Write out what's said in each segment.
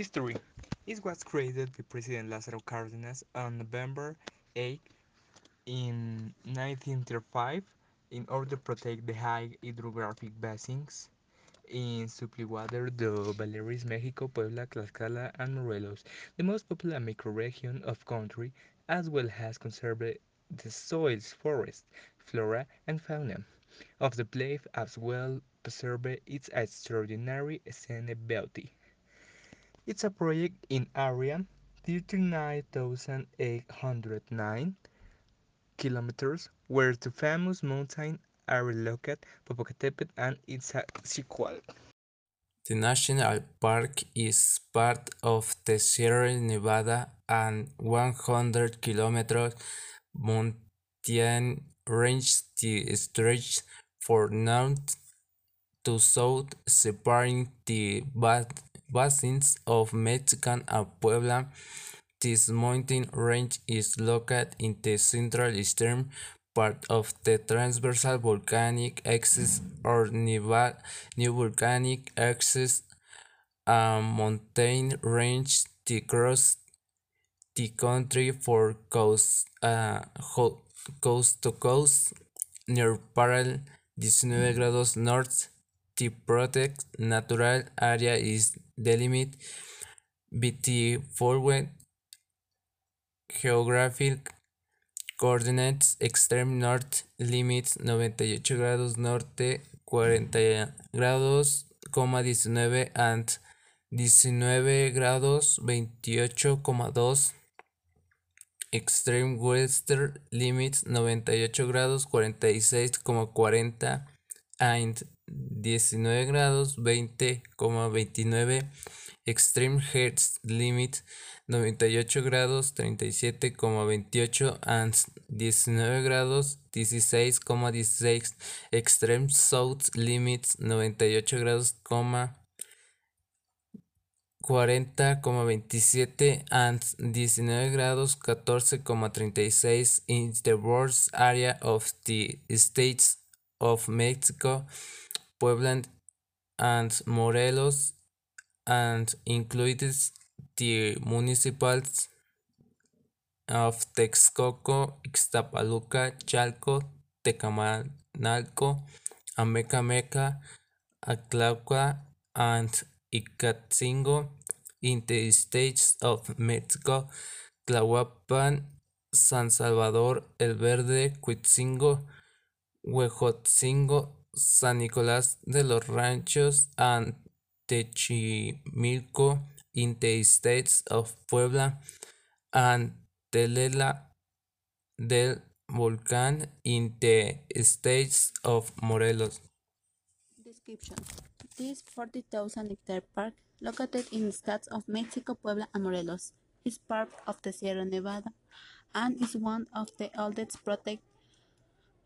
History It was created by President Lázaro Cárdenas on November 8 in 1935 in order to protect the high hydrographic basins in Supply-Water do Baleares, Mexico, Puebla, Tlaxcala, and Morelos, the most popular microregion of country, as well as conserve the soils, forests, flora, and fauna of the place as well preserve its extraordinary scenic beauty. It's a project in area 39,809 kilometers, where the famous mountains are located, Popocatépetl and its sequel. The national park is part of the Sierra Nevada and 100 kilometers mountain range that stretches from north to south, separating the basins of Mexican and Puebla. This mountain range is located in the central-eastern part of the transversal volcanic axis or new volcanic axis, a mountain range that crosses the country from uh, coast to coast near parallel 19 grados north. The protected natural area is delimited by the following geographic coordinates: extreme north limits 98 grados norte, 40 grados, 19 and 19 grados 28,2 extreme western limits 98 grados 46,40 and 19 grados 20,29 extreme east limit 98 grados 37,28 and 19 grados 16,16 extreme south limits 98 grados 40,27 and 19 grados 14,36 in the worst area of the states of Mexico, Puebla and Morelos, and includes the municipalities of Texcoco, Ixtapaluca, Chalco, Tecamachalco, Amecameca, Acatlaco, and Ixtatzingo in the states of Mexico, Tlahuapan, San Salvador El Verde, Huitzingo, Huejotzingo, San Nicolás de los Ranchos, and Techimilco in the states of Puebla, and Tlela del Volcán in the states of Morelos. Description This 40,000 hectare park, located in the states of Mexico, Puebla, and Morelos, is part of the Sierra Nevada and is one of the oldest protected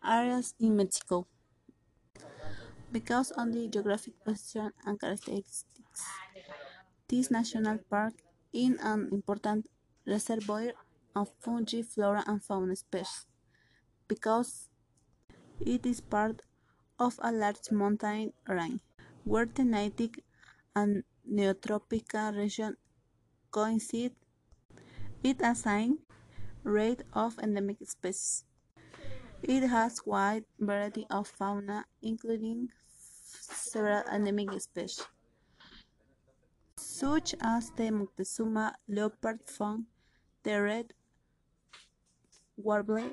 areas in Mexico. Because of the geographic position and characteristics, this national park is an important reservoir of fungi, flora, and fauna species. Because it is part of a large mountain range, where the native and neotropical region coincide, it has a high rate of endemic species. It has wide variety of fauna, including several endemic species, such as the Moctezuma leopard fawn, the red warbler,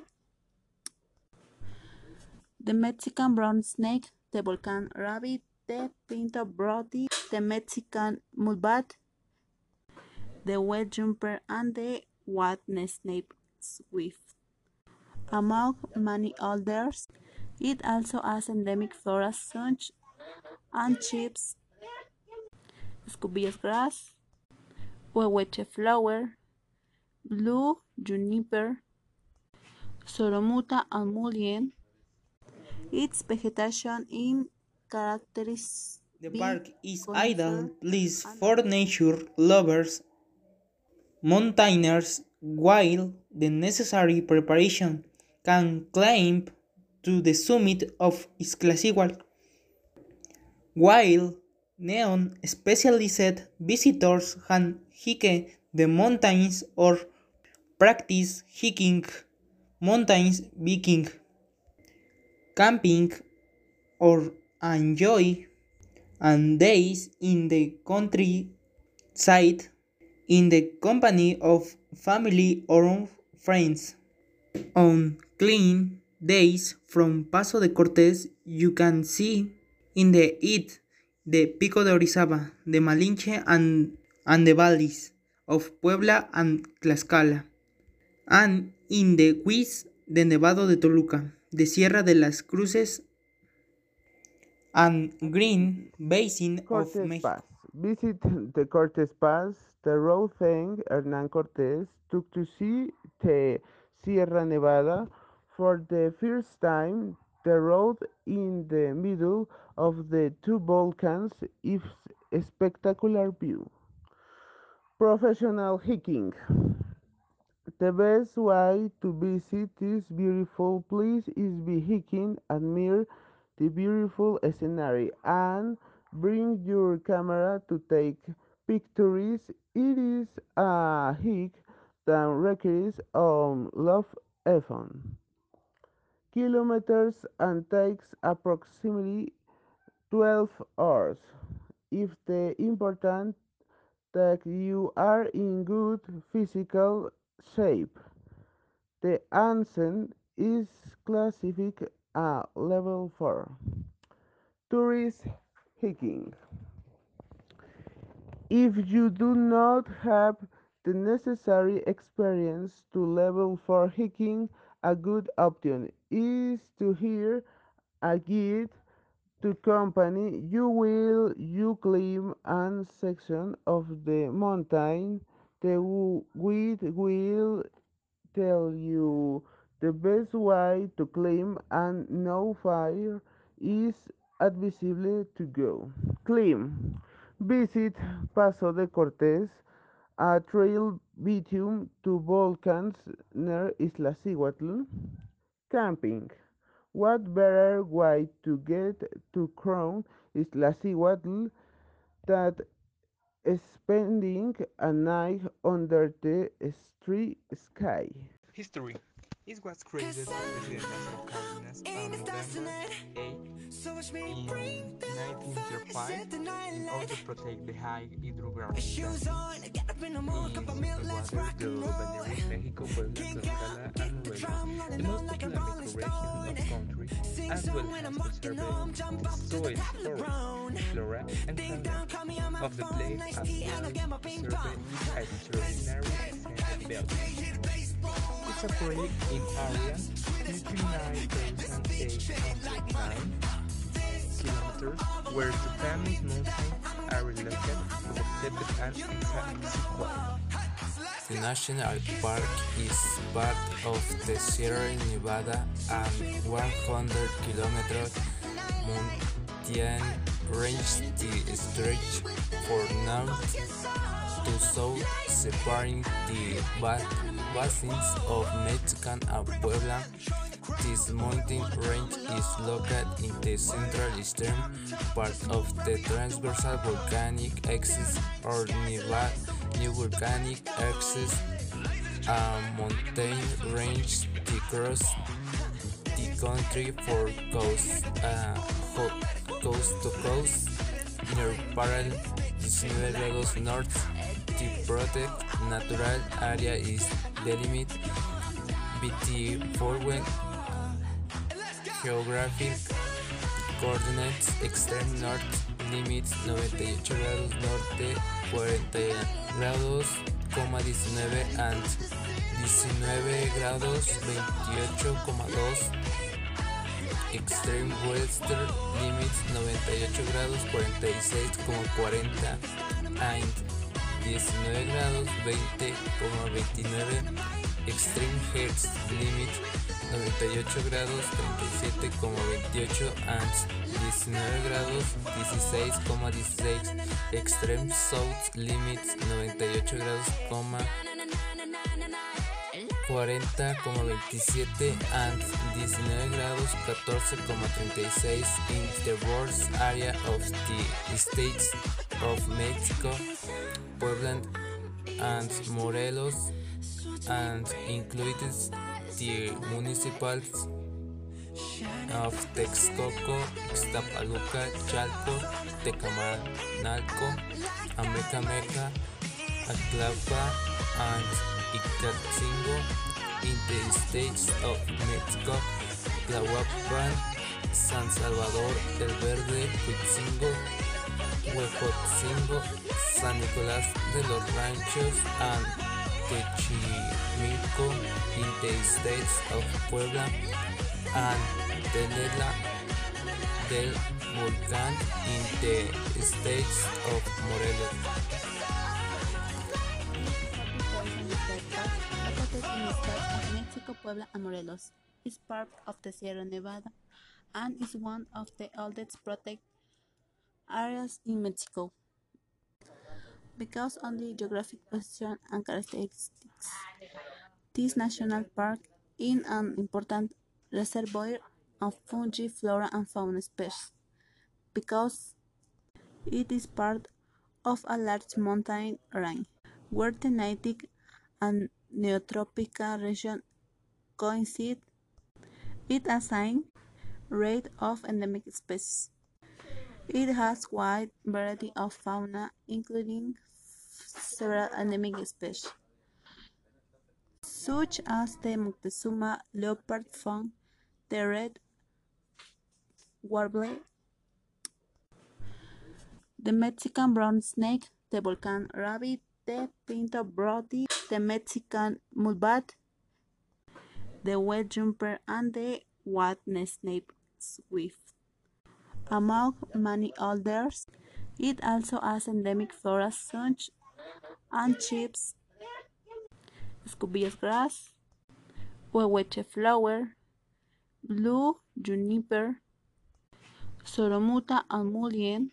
the Mexican brown snake, the volcán rabbit, the pinto brodie, the Mexican mulbat, the web jumper, and the white-snake swift. Among many others, it also has endemic flora such as chips, scubillas grass, huehueche flower, blue juniper, soromuta and mullein. Its vegetation is characterized The park is ideal place and for nature lovers, mountaineers, while the necessary preparation can climb to the summit of Iztaccíhuatl, while Neon specialized visitors can hike the mountains or practice hiking, mountains biking, camping, or enjoy and days in the countryside in the company of family or friends. On clean days from Paso de Cortés, you can see in the east the Pico de Orizaba, the Malinche, and, and the valleys of Puebla and Tlaxcala, and in the west the Nevado de Toluca, the Sierra de las Cruces, and Green Basin of Mexico. Pass. Visit the Cortes Pass. The road thing Hernan Cortes took to see the Sierra Nevada for the first time. The road in the middle of the two volcans is a spectacular view. Professional hiking. The best way to visit this beautiful place is by hiking, admire the beautiful scenery, and bring your camera to take pictures. It is a hike that requires um, lot of effort kilometers and takes approximately 12 hours. If the important that you are in good physical shape, the ascent is classified a level 4. Tourist hiking. If you do not have the necessary experience to level 4 hiking, a good option is to hear a guide to company you will you climb a section of the mountain. The guide will tell you the best way to climb and no fire is advisable to go. Climb. Visit Paso de Cortés, a trail between two volcans near Iztaccíhuatl. Camping. What better way to get to Crown Iztaccíhuatl than spending a night under the street sky? History. It was created President Lázaro Cárdenas on November 8 in 1935 in order to protect the high hydrographic basins in the waters de Valladolid, México, Puebla, Tlaxcala, and Morelos, the most microregion of country, as well as conserving soil, forest, flora, and fauna of the place, as well preserving a extraordinary scenic belt. Project in area 39,809 kilometers where the famous mountains are located the Tepe and Iztaccíhuatl. The national park is part of the Sierra Nevada and 100 kilometer mountain range that stretch from north to south, separating the ba- basins of Mexican and Puebla. This mountain range is located in the central eastern part of the transversal volcanic axis or new volcanic axis, a mountain range that cross the country for coast, uh, coast to coast near parallel 19 grados north. The protected natural area is delimited by the following geographic coordinates extreme north limits 98 grados norte 40 grados, 19 and 19 grados 28,2 Extreme Western Limits 98 grados 46,40 and 19 grados 20,29 Extreme Hertz Limit 98 grados 37,28 and 19 grados 16,16 Extreme South Limit 98 grados 40,27 and 19 grados 14,36 in the worst area of the states of Mexico, Puebla and Morelos and included the municipalities of Texcoco, Ixtapaluca, Chalco, Tecamanalco, Amecameca, Aclapa, and Icatzingo in the states of Mexico, Tlahuapan, San Salvador, El Verde, Huitzingo, Huejotzingo, San Nicolás de los Ranchos, and Techimilco in the states of Puebla, and Tenela del Volcán in the states of Morelos. of Puebla, and Morelos. is part of the Sierra Nevada and is one of the oldest protected areas in Mexico. Because of the geographic position and characteristics, this national park is an important reservoir of fungi, flora, and fauna species. Because it is part of a large mountain range, where the native and neotropical region coincide, it assigns rate of endemic species. It has wide variety of fauna, including several endemic species, such as the Moctezuma leopard fawn, the red warbler, the Mexican brown snake, the volcan rabbit, the pinto brody, the Mexican mulbat, the wet jumper, and the white snake swift. Among many others, it also has endemic flora such and chips, scubillas grass, huehueche flower, blue juniper, soromuta and mullein.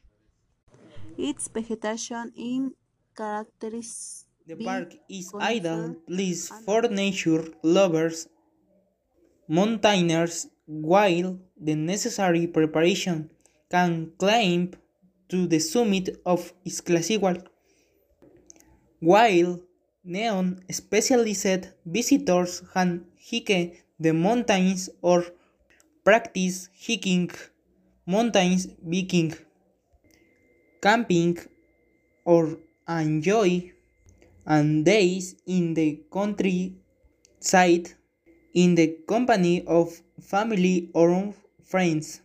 Its vegetation is characterized The park is ideal place for nature lovers, mountaineers, while the necessary preparation can climb to the summit of Iztaccíhuatl. While neon specialized visitors can hike the mountains or practice hiking, mountain biking, camping, or enjoy and days in the countryside in the company of family or friends.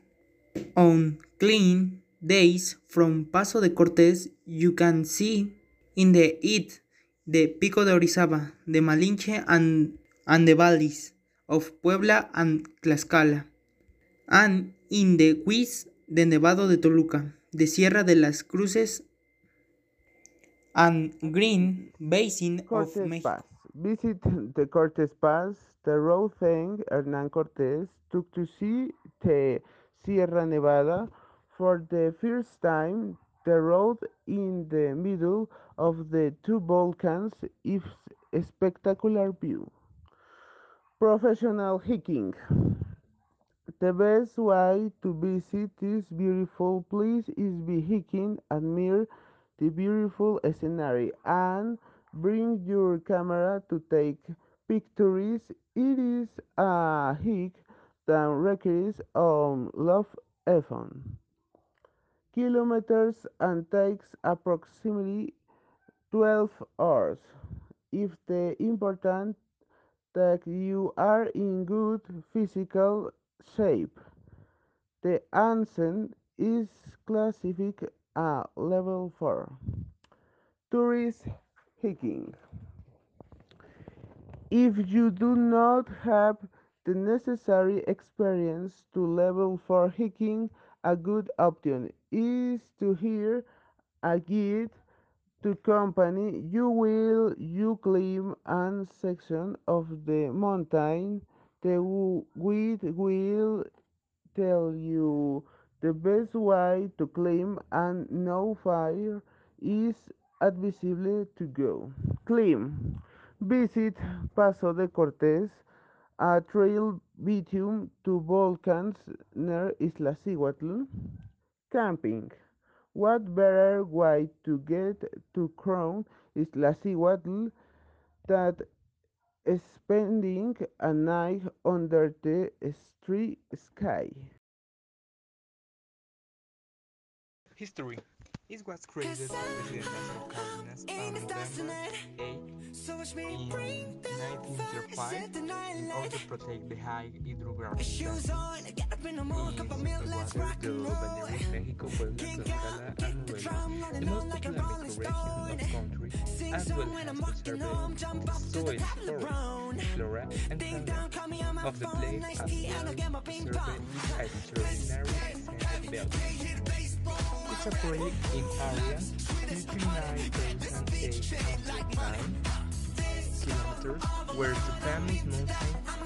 On clean days from Paso de Cortés, you can see in the it the Pico de Orizaba, the Malinche, and, and the valleys of Puebla and Tlaxcala, and in the Huiz, the Nevado de Toluca, the Sierra de las Cruces, and Green Basin of Mexico. Pass. Visit the Cortes Pass. The road thing Hernan Cortes took to see the Sierra Nevada for the first time. The road in the middle of the two volcans is a spectacular view. Professional hiking. The best way to visit this beautiful place is by hiking, admire the beautiful scenery, and bring your camera to take pictures. It is a hike that requires lot of effort. Kilometers and takes approximately 12 hours. If the important that you are in good physical shape. The ascent is classified a level 4. Tourist hiking. If you do not have the necessary experience to level 4 hiking, a good option is to hear a guide to company, you will you climb a section of the mountain. The guide will tell you the best way to climb and no fire is advisable to go. Climb. Visit Paso de Cortes, a trail between two volcans near Iztaccíhuatl. Camping. What better way to get to Crown Iztaccíhuatl than spending a night under the starry sky? History. It was created Lázaro Cárdenas on November 8 in 1935 in order to protect the high hydrographic basins de Valladolid, México, Puebla, Tlaxcala, and the most economic region of the country, as well as preserving soil, forest, flora, and fauna of the place, as well as preserving extraordinary scenic beauty. A in area 39,809 kilometers where the famous mountains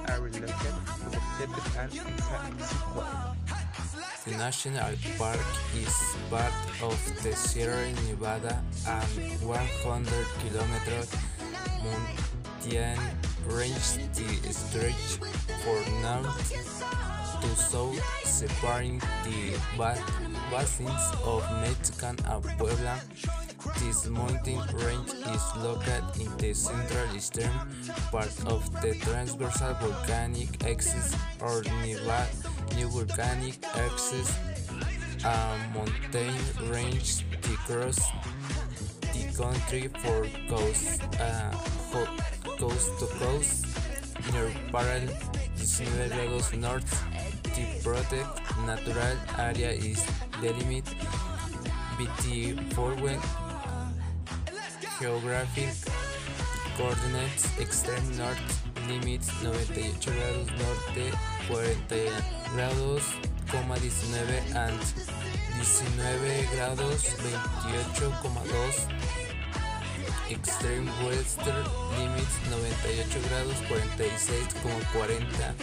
are located Popocatépetl and Iztaccíhuatl. The national park is part of the Sierra Nevada and 100 kilometer mountain range stretch for north to south, separating the basins of Mexican and Puebla. This mountain range is located in the central eastern part of the transversal volcanic axis or new volcanic axis, a mountain range that cross the country for coast, uh, coast to coast near parallel 19 grados north. The protected natural area is delimited by the following geographic coordinates extreme north limits 98 grados norte 40 grados, coma 19 and 19 grados 28,2 extreme western limits 98 grados 46,40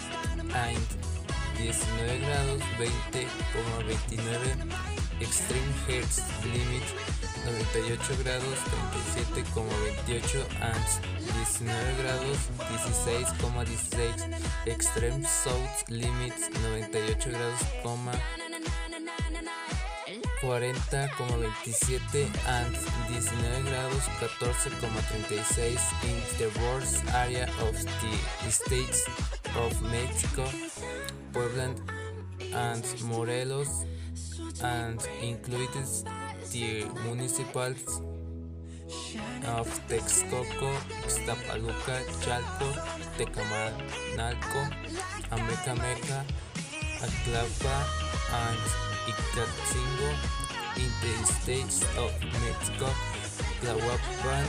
and 19 grados 20,29 extreme hertz limit 98 grados 37,28 and 19 grados 16,16 extreme south limits 98 grados, 40,27 and 19 grados 14,36 in the worst area of the states of Mexico, Puebla and Morelos and included the municipalities of Texcoco, Ixtapaluca, Chalco, Tecamanalco, Amecameca, Atlapa, and Icatzingo in the states of Mexico, Tlahuapan,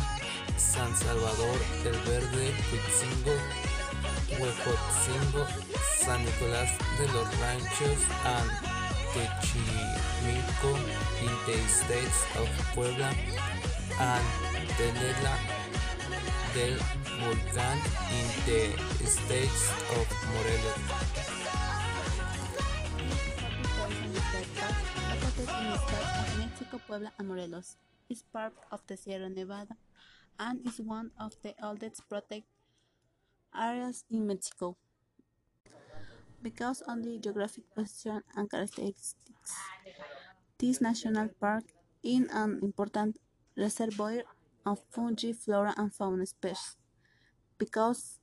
San Salvador, El Verde, Huitzingo, Huejotzingo, San Nicolás de los Ranchos, and Techimilco in the states of Puebla and Tenela del Volcán in the states of Morelos. Puebla, and Morelos, is part of the Sierra Nevada and is one of the oldest protected areas in Mexico. Because of the geographic position and characteristics, this national park is an important reservoir of fungi, flora, and fauna species. Because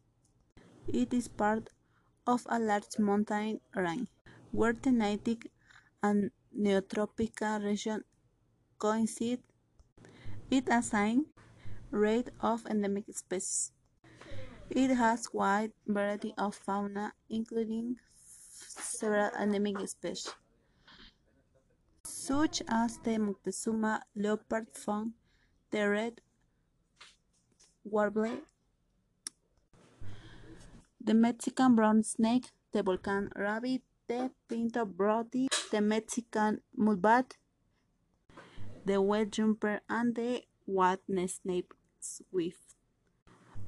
it is part of a large mountain range, where the native and neotropical region coincide, it assigns rate of endemic species. It has wide variety of fauna, including several endemic species, such as the Moctezuma leopard fawn, the red warbler, the Mexican brown snake, the volcan rabbit, the pinto brody, the Mexican mulbat, the wet jumper, and the what Nesnape Swift.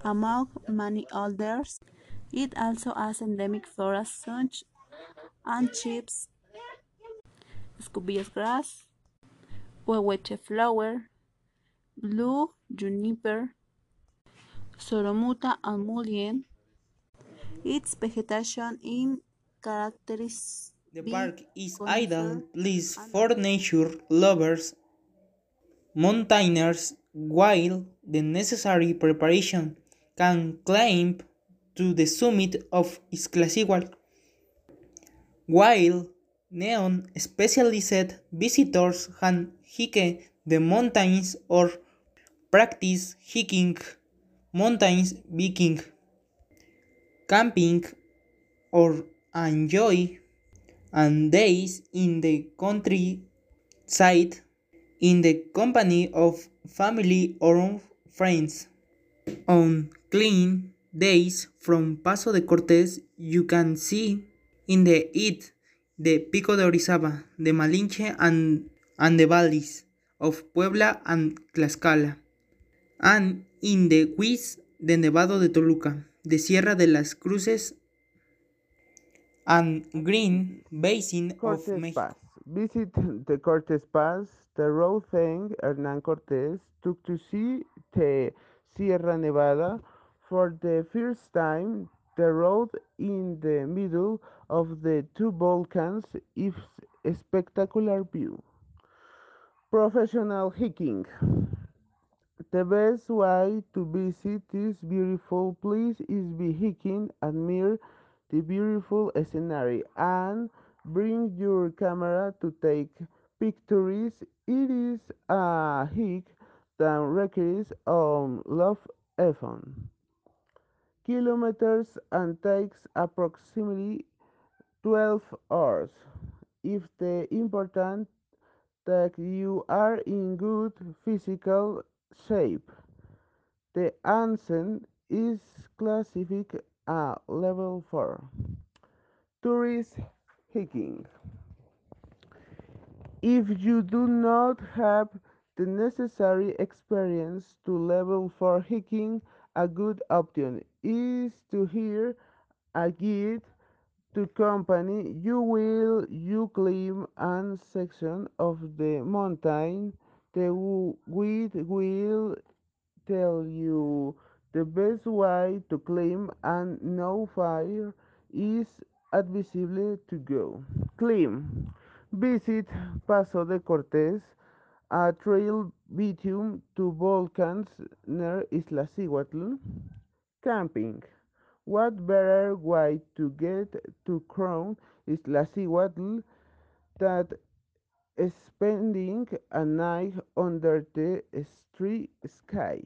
Among many others, it also has endemic flora such and chips, scubillas grass, huehueche flower, blue juniper, soromuta and mullein. Its vegetation is characterized The park is ideal place for nature lovers, mountaineers, while the necessary preparation can climb to the summit of Iztaccíhuatl. While neon specialized visitors can hike the mountains or practice hiking, mountains biking, camping, or enjoy and days in the countryside in the company of family or friends. On clean days from Paso de Cortés, you can see in the it the Pico de Orizaba, the Malinche and, and the valleys of Puebla and Tlaxcala, and in the Huiz the Nevado de Toluca, the Sierra de las Cruces and Green Basin of Mexico. Pass. Visit the Cortes Pass. The road thing Hernan Cortes took to see the Sierra Nevada for the first time. The road in the middle of the two volcans is a spectacular view. Professional hiking. The best way to visit this beautiful place is by hiking, admire the beautiful scenery, and bring your camera to take pictures. It is a hike requires a lot of effort. Kilometers and takes approximately 12 hours. If the important that you are in good physical shape. The ascent is classified a level 4. Tourist hiking. If you do not have the necessary experience to level 4 hiking, a good option is to hire a guide to company you will you climb a section of the mountain. The guide will tell you the best way to climb and no fire is advisable to go. Climb. Visit Paso de Cortés, a trail between to volcans near Iztaccíhuatl. Camping. What better way to get to Crown Iztaccíhuatl than spending a night under the starry sky?